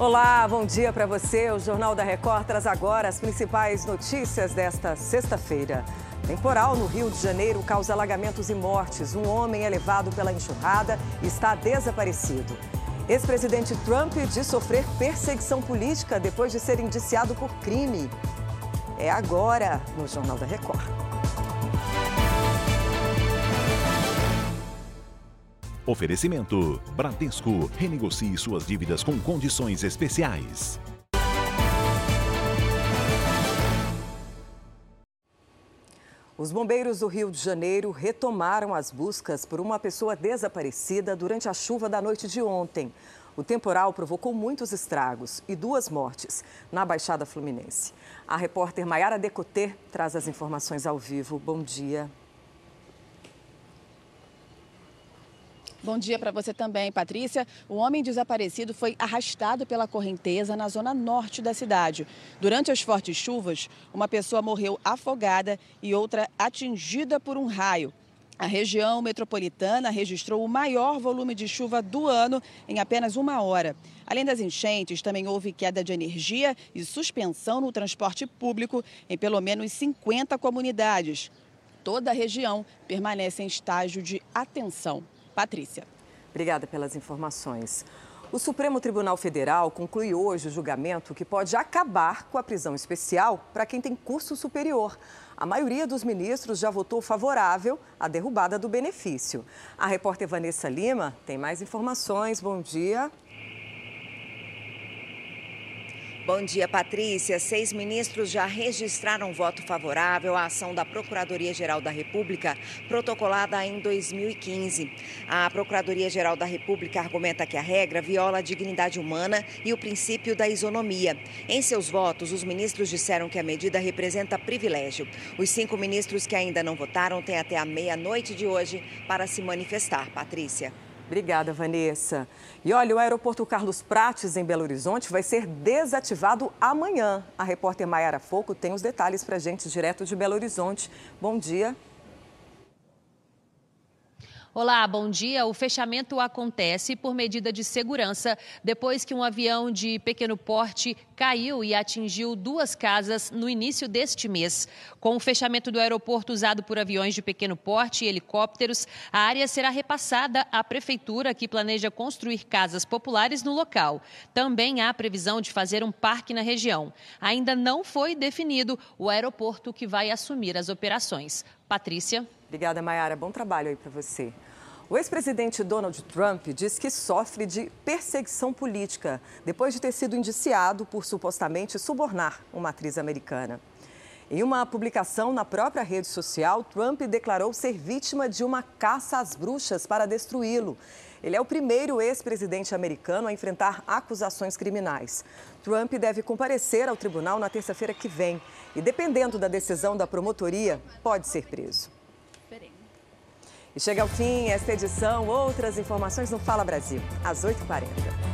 Olá, bom dia para você. O Jornal da Record traz agora as principais notícias desta sexta-feira. Temporal no Rio de Janeiro causa alagamentos e mortes. Um homem é levado pela enxurrada e está desaparecido. Ex-presidente Trump diz sofrer perseguição política depois de ser indiciado por crime. É agora no Jornal da Record. Oferecimento: Bradesco. Renegocie suas dívidas com condições especiais. Os bombeiros do Rio de Janeiro retomaram as buscas por uma pessoa desaparecida durante a chuva da noite de ontem. O temporal provocou muitos estragos e duas mortes na Baixada Fluminense. A repórter Maiara Decotê traz as informações ao vivo. Bom dia. Bom dia para você também, Patrícia. O homem desaparecido foi arrastado pela correnteza na zona norte da cidade. Durante as fortes chuvas, uma pessoa morreu afogada e outra atingida por um raio. A região metropolitana registrou o maior volume de chuva do ano em apenas uma hora. Além das enchentes, também houve queda de energia e suspensão no transporte público em pelo menos 50 comunidades. Toda a região permanece em estágio de atenção. Patrícia. Obrigada pelas informações. O Supremo Tribunal Federal conclui hoje o julgamento que pode acabar com a prisão especial para quem tem curso superior. A maioria dos ministros já votou favorável à derrubada do benefício. A repórter Vanessa Lima tem mais informações. Bom dia. Bom dia, Patrícia. Seis ministros já registraram voto favorável à ação da Procuradoria-Geral da República, protocolada em 2015. A Procuradoria-Geral da República argumenta que a regra viola a dignidade humana e o princípio da isonomia. Em seus votos, os ministros disseram que a medida representa privilégio. Os cinco ministros que ainda não votaram têm até a meia-noite de hoje para se manifestar. Patrícia. Obrigada, Vanessa. E olha, o aeroporto Carlos Prates, em Belo Horizonte, vai ser desativado amanhã. A repórter Maiara Foco tem os detalhes para a gente direto de Belo Horizonte. Bom dia. Olá, bom dia. O fechamento acontece por medida de segurança depois que um avião de pequeno porte caiu e atingiu duas casas no início deste mês. Com o fechamento do aeroporto usado por aviões de pequeno porte e helicópteros, a área será repassada à prefeitura que planeja construir casas populares no local. Também há previsão de fazer um parque na região. Ainda não foi definido o aeroporto que vai assumir as operações. Patrícia. Obrigada, Mayara. Bom trabalho aí para você. O ex-presidente Donald Trump diz que sofre de perseguição política depois de ter sido indiciado por supostamente subornar uma atriz americana. Em uma publicação na própria rede social, Trump declarou ser vítima de uma caça às bruxas para destruí-lo. Ele é o primeiro ex-presidente americano a enfrentar acusações criminais. Trump deve comparecer ao tribunal na terça-feira que vem e, dependendo da decisão da promotoria, pode ser preso. E chega ao fim esta edição. Outras informações no Fala Brasil, às 8h40.